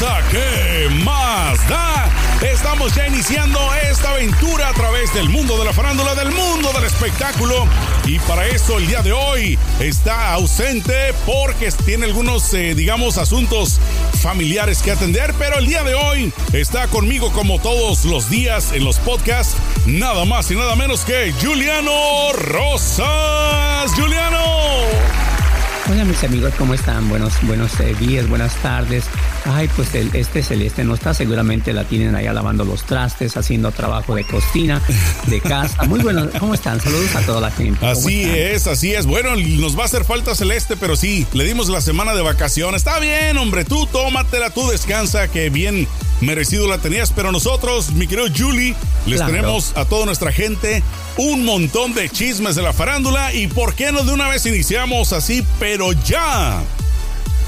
sabrosa que más da. Estamos ya iniciando esta aventura a través del mundo de la farándula, del mundo del espectáculo. Y para eso el día de hoy está ausente porque tiene algunos, eh, digamos, asuntos familiares que atender. Pero el día de hoy está conmigo como todos los días en los podcasts. Nada más y nada menos que Juliano Rosas. Juliano. Hola mis amigos, ¿cómo están? Buenos, buenos eh, días, buenas tardes. Ay, pues el, este celeste no está, seguramente la tienen allá lavando los trastes, haciendo trabajo de cocina, de casa. Muy bueno, ¿cómo están? Saludos a toda la gente. Así es, así es. Bueno, nos va a hacer falta celeste, pero sí, le dimos la semana de vacaciones. Está bien, hombre, tú tómatela, tú descansa, que bien merecido la tenías, pero nosotros, mi querido Julie, les tenemos a toda nuestra gente un montón de chismes de la farándula y por qué no de una vez iniciamos así, pero ya.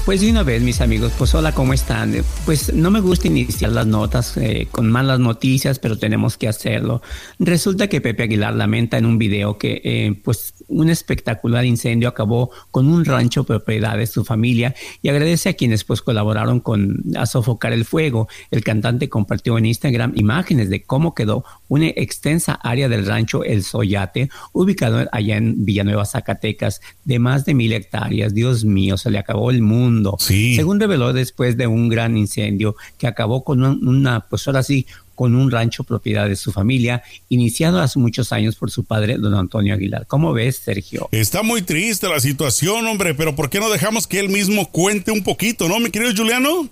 Pues de una vez, mis amigos, pues hola, ¿cómo están? Pues no me gusta iniciar las notas eh, con malas noticias, pero tenemos que hacerlo. Resulta que Pepe Aguilar lamenta en un video que eh, pues un espectacular incendio acabó con un rancho propiedad de su familia y agradece a quienes pues colaboraron con a sofocar el fuego. El cantante compartió en Instagram imágenes de cómo quedó una extensa área del rancho El Soyate, ubicado allá en Villanueva, Zacatecas, de más de mil hectáreas. Dios mío, se le acabó el mundo según reveló después de un gran incendio que acabó con una, pues ahora sí, con un rancho propiedad de su familia, iniciado hace muchos años por su padre, don Antonio Aguilar. ¿Cómo ves, Sergio? Está muy triste la situación, hombre, pero ¿por qué no dejamos que él mismo cuente un poquito, no, mi querido Juliano?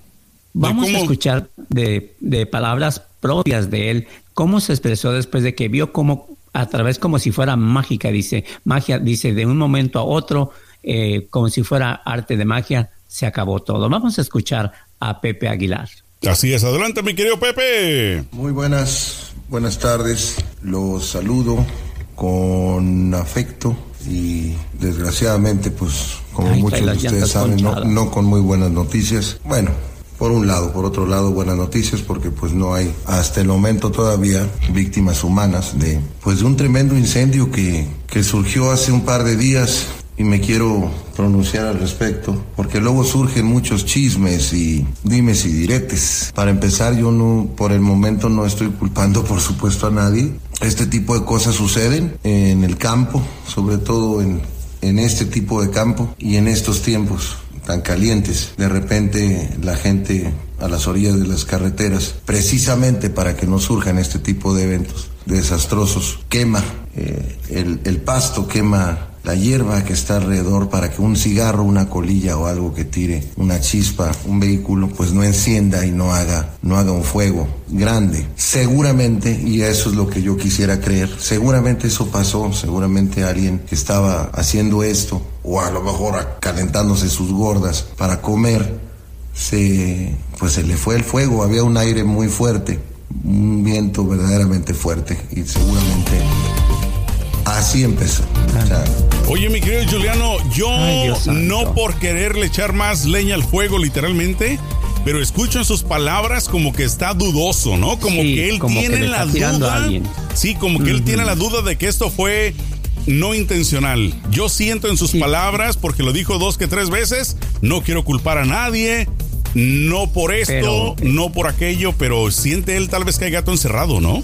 Vamos a escuchar de, de palabras propias de él, cómo se expresó después de que vio cómo, a través como si fuera mágica, dice, magia, dice, de un momento a otro, eh, como si fuera arte de magia, se acabó todo. Vamos a escuchar a Pepe Aguilar. Así es, adelante mi querido Pepe. Muy buenas, buenas tardes. Los saludo con afecto y desgraciadamente, pues como muchos de ustedes saben, no, con muy buenas noticias. Bueno, por un lado, por otro lado, buenas noticias porque pues no hay hasta el momento todavía víctimas humanas de pues de un tremendo incendio que, que surgió hace un par de días y me quiero pronunciar al respecto, porque luego surgen muchos chismes y dimes y diretes. Para empezar, yo no, por el momento no estoy culpando, por supuesto, a nadie. Este tipo de cosas suceden en el campo, sobre todo en, en este tipo de campo y en estos tiempos tan calientes. De repente la gente a las orillas de las carreteras, precisamente para que no surjan este tipo de eventos desastrosos, quema eh, el, el pasto, quema la hierba que está alrededor para que un cigarro, una colilla o algo que tire una chispa, un vehículo, pues no encienda y no haga, no haga un fuego grande. Seguramente, y eso es lo que yo quisiera creer, seguramente eso pasó, seguramente alguien que estaba haciendo esto, o a lo mejor calentándose sus gordas para comer, se, pues se le fue el fuego, había un aire muy fuerte, un viento verdaderamente fuerte y seguramente Así empezó. Oye, mi querido Juliano, yo no por quererle echar más leña al fuego, literalmente, pero escucho en sus palabras como que está dudoso, ¿no? Como que él tiene la duda. Sí, como que él tiene la duda de que esto fue no intencional. Yo siento en sus palabras, porque lo dijo dos que tres veces, no quiero culpar a nadie, no por esto, no por aquello, pero siente él tal vez que hay gato encerrado, ¿no?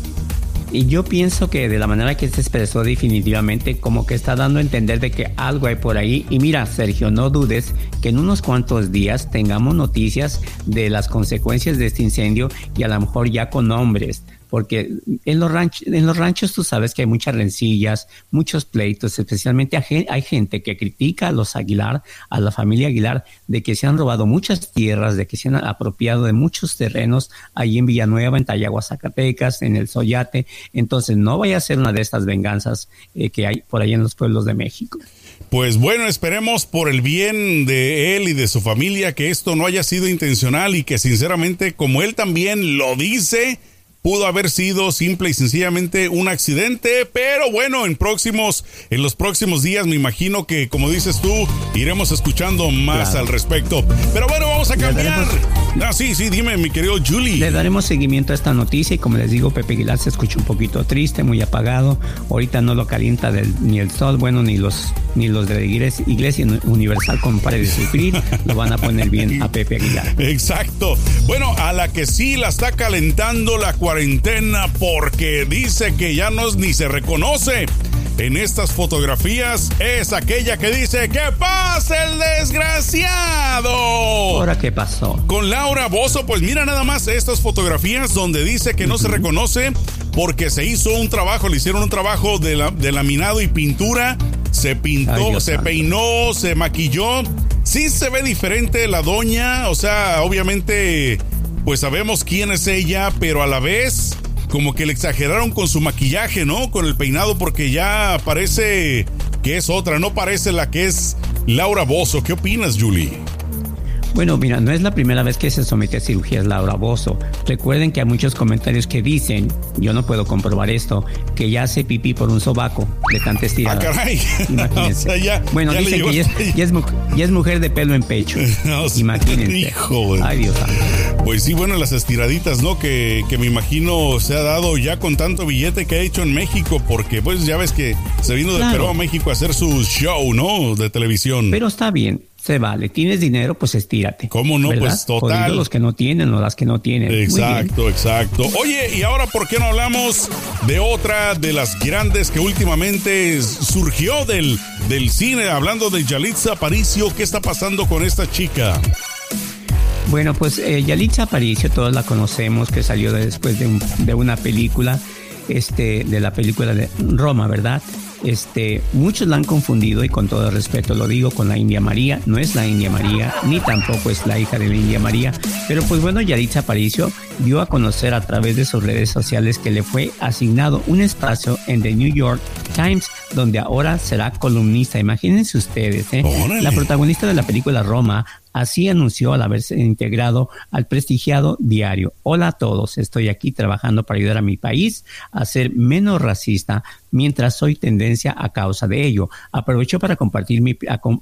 Y yo pienso que de la manera que se expresó definitivamente como que está dando a entender de que algo hay por ahí. Y mira, Sergio, no dudes que en unos cuantos días tengamos noticias de las consecuencias de este incendio y a lo mejor ya con nombres porque en los, ranchos, en los ranchos tú sabes que hay muchas rencillas, muchos pleitos, especialmente hay gente que critica a los Aguilar, a la familia Aguilar, de que se han robado muchas tierras, de que se han apropiado de muchos terrenos ahí en Villanueva, en Tayagua, Zacatecas, en el Soyate. Entonces no vaya a ser una de estas venganzas eh, que hay por ahí en los pueblos de México. Pues bueno, esperemos por el bien de él y de su familia que esto no haya sido intencional y que sinceramente, como él también lo dice, pudo haber sido simple y sencillamente un accidente, pero bueno, en próximos, en los próximos días me imagino que, como dices tú, iremos escuchando más al respecto. Pero bueno, vamos a cambiar. Ah, sí, sí, dime, mi querido Julie. Le daremos seguimiento a esta noticia y como les digo, Pepe Aguilar se escucha un poquito triste, muy apagado. Ahorita no lo calienta ni el sol, bueno, ni los ni los de la iglesia, iglesia Universal con de sufrir, lo van a poner bien a Pepe Aguilar. Exacto. Bueno, a la que sí la está calentando la cuarentena porque dice que ya no ni se reconoce en estas fotografías es aquella que dice ¡Que pasa el desgraciado! ¿Ahora qué pasó? Con Laura Bozo, pues mira nada más estas fotografías donde dice que no se reconoce porque se hizo un trabajo, le hicieron un trabajo de, de laminado y pintura, se pintó, se peinó, se maquilló. Sí se ve diferente la doña, o sea, obviamente, pues sabemos quién es ella, pero a la vez como que le exageraron con su maquillaje, ¿no? Con el peinado, porque ya parece que es otra, no parece la que es Laura Bozo. ¿Qué opinas, Julie? Bueno, mira, no es la primera vez que se somete a cirugías Laura Bozo. Recuerden que hay muchos comentarios que dicen, yo no puedo comprobar esto, que ya hace pipí por un sobaco de tanta estirada. Ah, caray. Imagínense. bueno, dicen que ya es, mujer de pelo en pecho. Imagínense. Hijo, Ay, Dios Pues sí, bueno, las estiraditas, ¿no? Que, que me imagino se ha dado ya con tanto billete que ha hecho en México, porque pues ya ves que se vino de Perú a México a hacer su show, ¿no? De televisión. Pero está bien se vale. Tienes dinero, pues estírate. ¿Cómo no? Pues total. los que no tienen o las que no tienen. Exacto, exacto. Oye, y ahora, ¿por qué no hablamos de otra de las grandes que últimamente surgió del, del cine? Hablando de Yalitza Aparicio, ¿qué está pasando con esta chica? Bueno, pues eh, Yalitza Aparicio, todos la conocemos, que salió después de, de una película, este, de la película de Roma, ¿verdad? Este, muchos la han confundido y con todo respeto lo digo con la India María. No es la India María, ni tampoco es la hija de la India María. Pero pues bueno, Yaritza Aparicio dio a conocer a través de sus redes sociales que le fue asignado un espacio en The New York Times, donde ahora será columnista. Imagínense ustedes, ¿eh? la protagonista de la película Roma Así anunció al haberse integrado al prestigiado diario. Hola a todos, estoy aquí trabajando para ayudar a mi país a ser menos racista mientras soy tendencia a causa de ello. Aprovecho para compartir mi,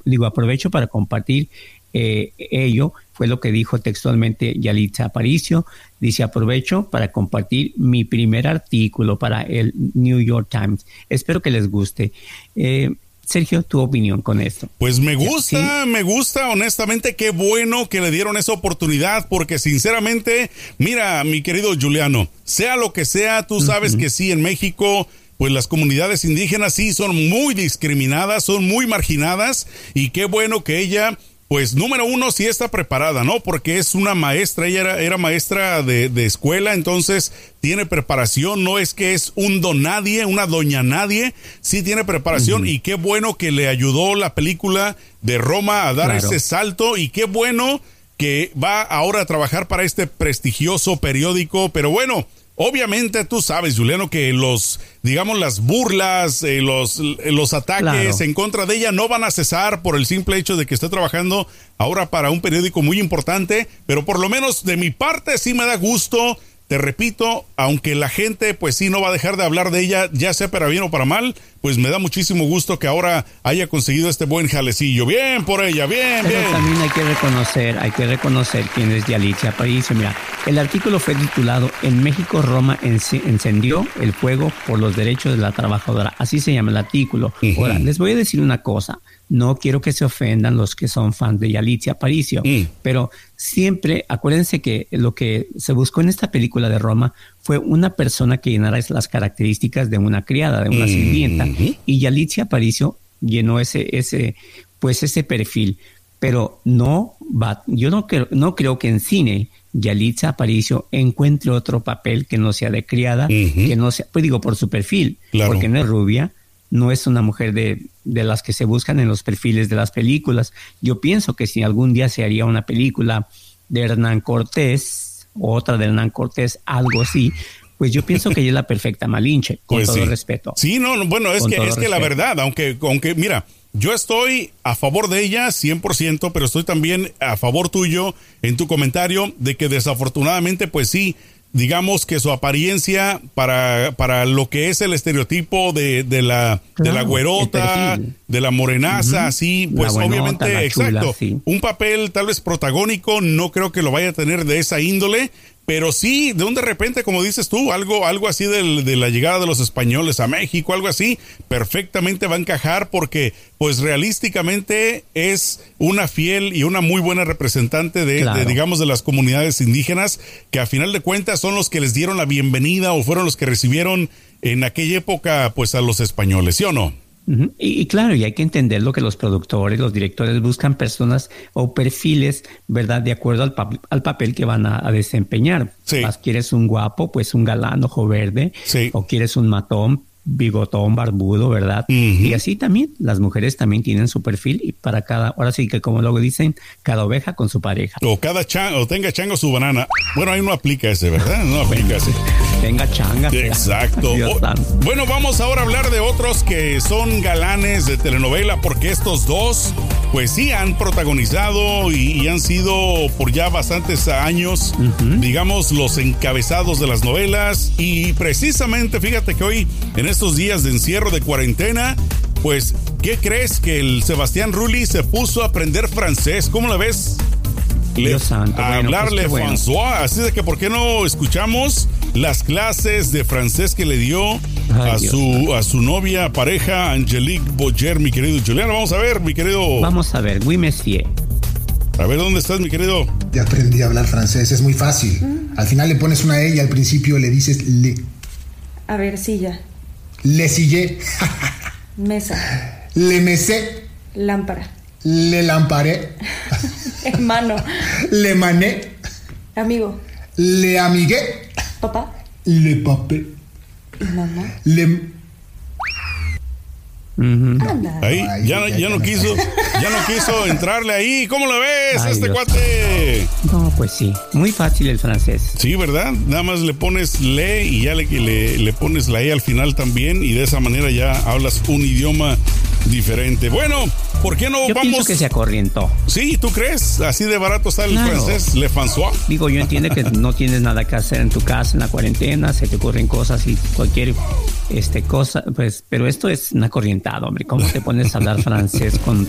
digo, aprovecho para compartir eh, ello, fue lo que dijo textualmente Yalitza Aparicio. Dice, aprovecho para compartir mi primer artículo para el New York Times. Espero que les guste. Eh, Sergio, tu opinión con esto. Pues me gusta, me gusta, honestamente, qué bueno que le dieron esa oportunidad, porque sinceramente, mira, mi querido Juliano, sea lo que sea, tú sabes que sí, en México pues las comunidades indígenas sí son muy discriminadas, son muy marginadas y qué bueno que ella pues número uno, sí está preparada, ¿no? Porque es una maestra, ella era, era maestra de, de, escuela, entonces tiene preparación, no es que es un don nadie, una doña nadie, sí tiene preparación y qué bueno que le ayudó la película de Roma a dar ese salto y qué bueno que va ahora a trabajar para este prestigioso periódico, pero bueno, Obviamente tú sabes, Juliano, que los, digamos, las burlas, eh, los, los ataques en contra de ella no van a cesar por el simple hecho de que esté trabajando ahora para un periódico muy importante, pero por lo menos de mi parte sí me da gusto te repito, aunque la gente pues sí no va a dejar de hablar de ella, ya sea para bien o para mal, pues me da muchísimo gusto que ahora haya conseguido este buen jalecillo. Bien por ella, bien, Pero bien. también hay que reconocer, hay que reconocer quién es Yalitza Aparicio. Mira, el artículo fue titulado En México Roma encendió el fuego por los derechos de la trabajadora. Así se llama el artículo. Ahora, les voy a decir una cosa. No quiero que se ofendan los que son fans de Yalitza Aparicio, mm. pero siempre acuérdense que lo que se buscó en esta película de Roma fue una persona que llenara las características de una criada, de una sirvienta, y Yalitza Aparicio llenó ese, ese, pues ese perfil. Pero no va, yo no creo, no creo que en cine Yalitza Aparicio encuentre otro papel que no sea de criada, que no sea, pues digo, por su perfil, porque no es rubia, no es una mujer de, de, las que se buscan en los perfiles de las películas. Yo pienso que si algún día se haría una película de Hernán Cortés, otra de Hernán Cortés, algo así, pues yo pienso que ella es la perfecta Malinche, con pues todo respeto. Sí, no, bueno, es que, es que la verdad, aunque, aunque, mira, yo estoy a favor de ella 100%, pero estoy también a favor tuyo en tu comentario de que desafortunadamente, pues sí, digamos que su apariencia para, para lo que es el estereotipo de, de la, de la güerota, de la morenaza, así, pues obviamente, exacto. Un papel tal vez protagónico, no creo que lo vaya a tener de esa índole, pero sí, de un de repente, como dices tú, algo, algo así de, de, la llegada de los españoles a México, algo así, perfectamente va a encajar porque, pues realísticamente es una fiel y una muy buena representante de, de, digamos, de las comunidades indígenas, que a final de cuentas son los que les dieron la bienvenida o fueron los que recibieron en aquella época, pues a los españoles, ¿sí o no? Y, claro, y hay que entender lo que los productores, los directores buscan personas o perfiles, ¿verdad? De acuerdo al, al papel que van a, desempeñar. Sí. quieres un guapo, pues un galán ojo verde. O quieres un matón, bigotón, barbudo, ¿verdad? Y así también, las mujeres también tienen su perfil y para cada, ahora sí que como luego dicen, cada oveja con su pareja. O cada chango, o tenga chango su banana. Bueno, ahí no aplica ese, ¿verdad? No aplica ese. Tenga changa. Exacto. bueno, vamos ahora a hablar de otros que son galanes de telenovela, porque estos dos, pues sí, han protagonizado y, han sido por ya bastantes años, digamos, los encabezados de las novelas. Y precisamente, fíjate que hoy, en estos días de encierro de cuarentena, pues, ¿qué crees que el Sebastián Rulli se puso a aprender francés? ¿Cómo la ves? Dios santo. A pues hablarle François. Así de que, ¿por qué no escuchamos las clases de francés que le dio a su a su novia, pareja, Angelique Boyer, mi querido Juliano? Vamos a ver, mi querido. Vamos a ver, oui, monsieur. A ver, ¿dónde estás, mi querido? Ya aprendí a hablar francés, es muy fácil. Al final le pones una E y al principio le dices le. A ver, silla. Le sillé. Mesa. Le mesé. Lámpara. Le lamparé. Hermano. Le mané. Amigo. Le amigué. Papá. Le papé. Mamá. Le Ahí, ya, ya, no quiso, ya no quiso entrarle ahí. ¿Cómo lo ves, este cuate? No, pues sí, muy fácil el francés. Sí, ¿verdad? Nada más le pones le y ya le, le, le pones la E al final también y de esa manera ya hablas un idioma diferente. Bueno, ¿por qué no yo vamos? Pienso que se acorrientó. Sí, ¿tú crees? Así de barato está el francés, Le François. Digo, yo entiendo que no tienes nada que hacer en tu casa en la cuarentena, se te ocurren cosas y cualquier este cosa, pues, pero esto es una corrientada, hombre. ¿Cómo te pones a hablar francés con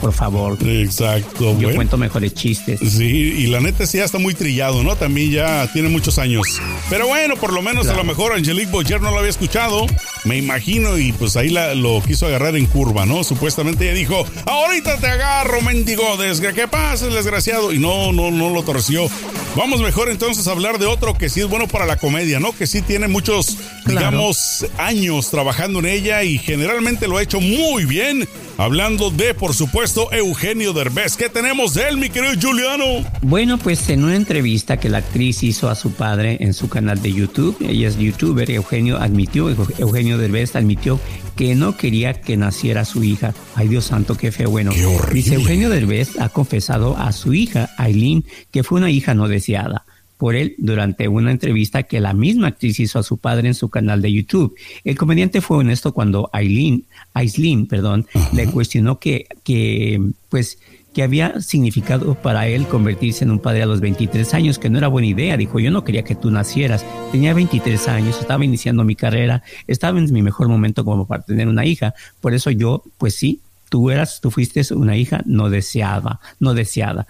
por favor. Exacto. Yo cuento mejores chistes. Sí, y la neta sí ya está muy trillado, ¿no? También ya tiene muchos años. Pero bueno, por lo menos a lo mejor Angelique Boyer no lo había escuchado, me imagino, y pues ahí la, lo quiso agarrar en curva, ¿no? Supuestamente ella dijo, ahorita te agarro, mendigo, desgra ¿qué pasa, desgraciado? Y no, no, no lo torció. Vamos mejor entonces a hablar de otro que sí es bueno para la comedia, ¿no? Que sí tiene muchos, digamos, años trabajando en ella y generalmente lo ha hecho muy bien. Hablando de, por supuesto, Eugenio Derbez. ¿Qué tenemos de él, mi querido Juliano? Bueno, pues en una entrevista que la actriz hizo a su padre en su canal de YouTube, ella es youtuber, Eugenio admitió, Eugenio Derbez admitió que no quería que naciera su hija. Ay, Dios santo, qué feo. Bueno, dice Eugenio Derbez ha confesado a su hija, Aileen, que fue una hija no deseada por él durante una entrevista que la misma actriz hizo a su padre en su canal de YouTube. El comediante fue honesto cuando Aileen, Aislinn, perdón, le cuestionó que, que, pues, que había significado para él convertirse en un padre a los 23 años, que no era buena idea. Dijo, yo no quería que tú nacieras. Tenía 23 años, estaba iniciando mi carrera, estaba en mi mejor momento como para tener una hija. Por eso yo, pues sí, tú eras, tú fuiste una hija no deseada, no deseada.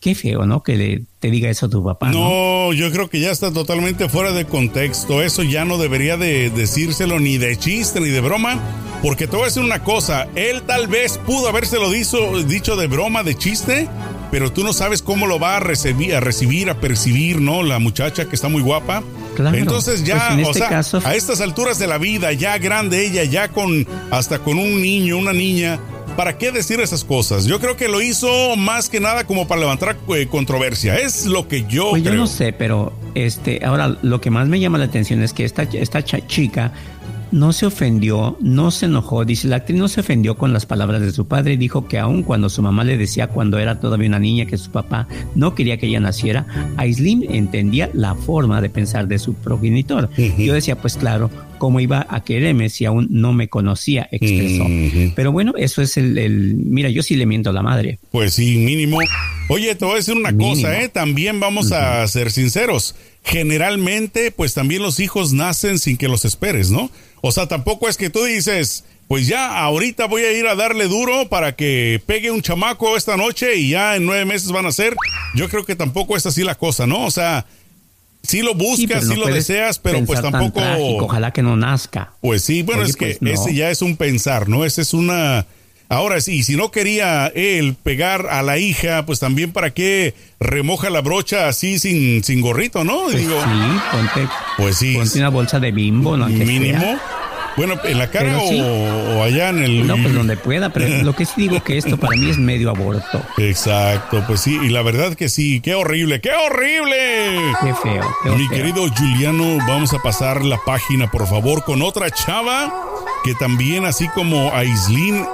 Qué feo, ¿no? Que le, te diga eso a tu papá. No, yo creo que ya está totalmente fuera de contexto. Eso ya no debería de decírselo ni de chiste ni de broma. Porque te voy a decir una cosa. Él tal vez pudo habérselo dicho, dicho de broma, de chiste. Pero tú no sabes cómo lo va a recibir, a recibir, a percibir, ¿no? La muchacha que está muy guapa. Claro. Entonces ya, pues o este sea, a estas alturas de la vida, ya grande ella, ya con hasta con un niño, una niña, ¿para qué decir esas cosas? Yo creo que lo hizo más que nada como para levantar eh, controversia. Es lo que yo pues creo. Yo no sé, pero este, ahora lo que más me llama la atención es que esta, esta chica no se ofendió, no se enojó, dice la actriz no se ofendió con las palabras de su padre, dijo que aun cuando su mamá le decía cuando era todavía una niña que su papá no quería que ella naciera, Aislinn entendía la forma de pensar de su progenitor. Yo decía, pues claro, ¿cómo iba a quererme si aún no me conocía? Expresó. Pero bueno, eso es el, mira, yo sí le miento a la madre. Pues sí, mínimo. Oye, te voy a decir una cosa, ¿eh? También vamos a ser sinceros. Generalmente, pues también los hijos nacen sin que los esperes, ¿no? O sea, tampoco es que tú dices, pues ya ahorita voy a ir a darle duro para que pegue un chamaco esta noche y ya en nueve meses van a ser. Yo creo que tampoco es así la cosa, ¿no? O sea, sí lo buscas, sí, lo deseas, pero pues tampoco. Ojalá que no nazca. Pues sí, bueno, es que pues, ese ya es un pensar, ¿no? Ese es una. Ahora sí, si no quería él pegar a la hija, pues también para qué remoja la brocha así sin, sin gorrito, ¿no? Pues Digo, sí, ponte, pues sí. Ponte una bolsa de bimbo, ¿no? Mínimo. Bueno, en la cara o, allá en el. No, pues donde pueda, pero lo que sí digo que esto para mí es medio aborto. Exacto, pues sí, y la verdad que sí, qué horrible, qué horrible. Qué feo. Mi querido Juliano, vamos a pasar la página, por favor, con otra chava que también, así como Aislin,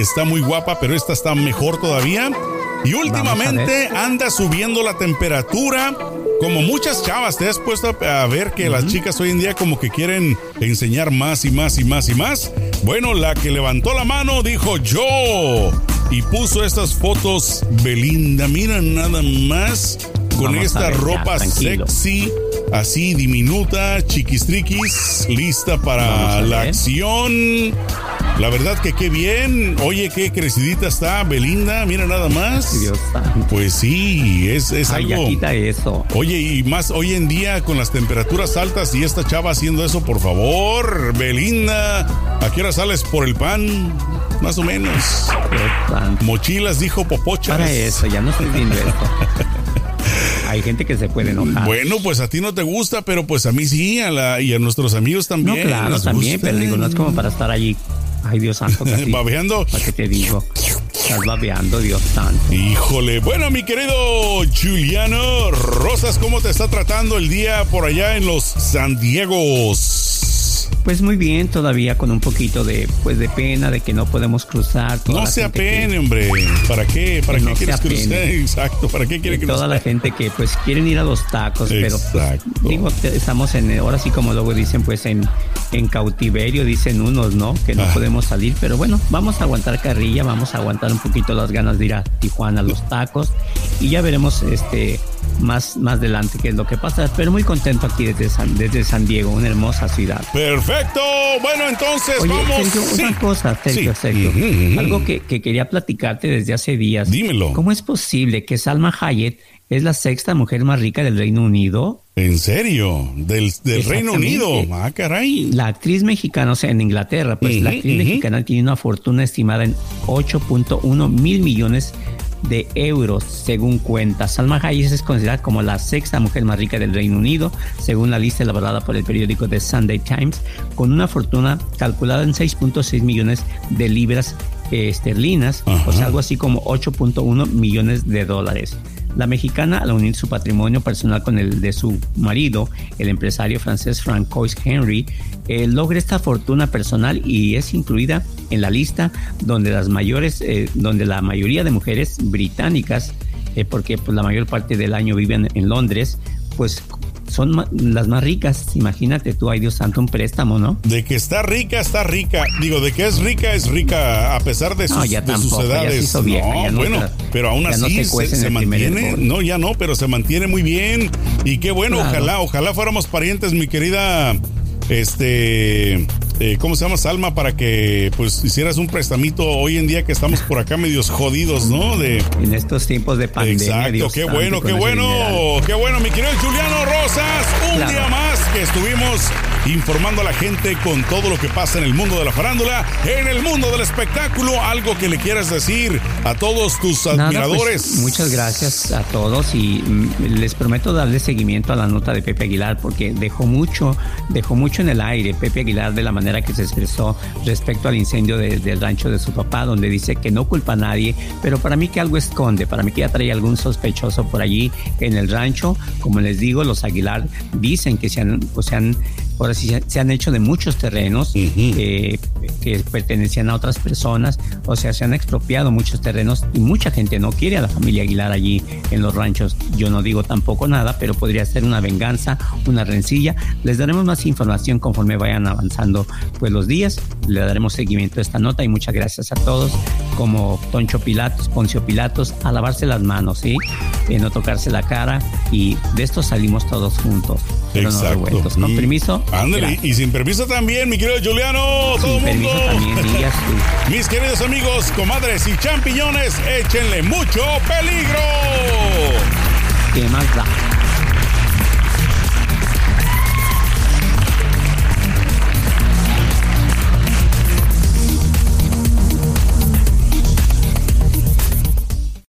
está muy guapa, pero esta está mejor todavía. Y últimamente anda subiendo la temperatura. Como muchas chavas, te has puesto a ver que las chicas hoy en día como que quieren enseñar más y más y más y más. Bueno, la que levantó la mano dijo yo y puso estas fotos Belinda. Mira nada más con esta ropa sexy, así diminuta, chiquistriquis, lista para la acción. La verdad que qué bien. Oye, qué crecidita está Belinda. Mira nada más. Dios Pues sí, es, es Ay, algo. quita eso. Oye, y más hoy en día con las temperaturas altas y esta chava haciendo eso, por favor, Belinda. ¿A qué hora sales por el pan? Más o menos. Mochilas, dijo Popocha. Para eso, ya no estoy viendo esto. Hay gente que se puede enojar. Bueno, pues a ti no te gusta, pero pues a mí sí, a la, y a nuestros amigos también. No, claro, también, pero digo, no es como para estar allí Ay, Dios santo. babeando. ¿Para qué te digo? Estás babeando, Dios santo. Híjole. Bueno, mi querido Juliano Rosas, ¿cómo te está tratando el día por allá en los San Diegos? Pues muy bien, todavía con un poquito de pues de pena de que no podemos cruzar. no se apene, hombre. ¿Para qué? ¿Para qué quieres cruzar? Exacto. ¿Para qué quiere cruzar? Toda la gente que pues quieren ir a los tacos, pero pues, digo, estamos en ahora sí como luego dicen pues en en cautiverio dicen unos, ¿no? Que no podemos salir, pero bueno, vamos a aguantar carrilla, vamos a aguantar un poquito las ganas de ir a Tijuana a los tacos y ya veremos este más, más adelante qué es lo que pasa. Pero muy contento aquí desde San, desde San Diego, una hermosa ciudad. Perfecto. Bueno, entonces vamos. Sergio, una cosa, Sergio, Sergio. Algo que, que, quería platicarte desde hace días. Dímelo. ¿Cómo es posible que Salma Hayek es la sexta mujer más rica del Reino Unido? ¿En serio? ¿Del, del Reino Unido? Ah, caray. La actriz mexicana, o sea, en Inglaterra, pues la actriz mexicana tiene una fortuna estimada en 8.1 mil millones de euros, según cuenta. Salma Hayek es considerada como la sexta mujer más rica del Reino Unido, según la lista elaborada por el periódico The Sunday Times, con una fortuna calculada en 6.6 millones de libras eh, esterlinas, o sea, algo así como 8.1 millones de dólares. La mexicana, al unir su patrimonio personal con el de su marido, el empresario francés Francois Henry, eh, logra esta fortuna personal y es incluida en la lista donde las mayores, eh, donde la mayoría de mujeres británicas, eh, porque pues, la mayor parte del año viven en Londres, pues son las más ricas. Imagínate tú, ay Dios santo, un préstamo, ¿no? De que está rica, está rica. Digo, de que es rica, es rica a pesar de sus, no, ya de sus edades. no, bueno, pero aún así se, mantiene. No, ya no, pero se mantiene muy bien. Y qué bueno, ojalá, ojalá fuéramos parientes, mi querida este, eh, ¿cómo se llama Salma? Para que pues hicieras un prestamito hoy en día que estamos por acá medios jodidos, ¿no? De en estos tiempos de pandemia. Exacto, qué bueno, qué bueno, qué bueno, mi querido Juliano Rosas, un día más que estuvimos informando a la gente con todo lo que pasa en el mundo de la farándula, en el mundo del espectáculo, algo que le quieras decir a todos tus pues, admiradores. muchas gracias a todos y mm, les prometo darle seguimiento a la nota de Pepe Aguilar porque dejó mucho, dejó mucho en el aire Pepe Aguilar de la manera que se expresó respecto al incendio del rancho de su papá, donde dice que no culpa a nadie, pero para mí que algo esconde, para mí que ya trae algún sospechoso por allí en el rancho. Como les digo, los Aguilar dicen que se han, pues se han ahora sí se han hecho de muchos terrenos eh, que pertenecían a otras personas, o sea, se han expropiado muchos terrenos y mucha gente no quiere a la familia Aguilar allí en los ranchos. Yo no digo tampoco nada, pero podría ser una venganza, una rencilla. Les daremos más información conforme vayan avanzando pues los días. Le daremos seguimiento a esta nota y muchas gracias a todos, como Toncho Pilatos, Poncio Pilatos, a lavarse las manos, ¿sí? Eh, no tocarse la cara y de esto salimos todos juntos, pero no. Con permiso, Ándale, y sin permiso también, mi querido Juliano, todo el mundo. También, Mis queridos amigos, comadres y champiñones, échenle mucho peligro. ¿Qué más da?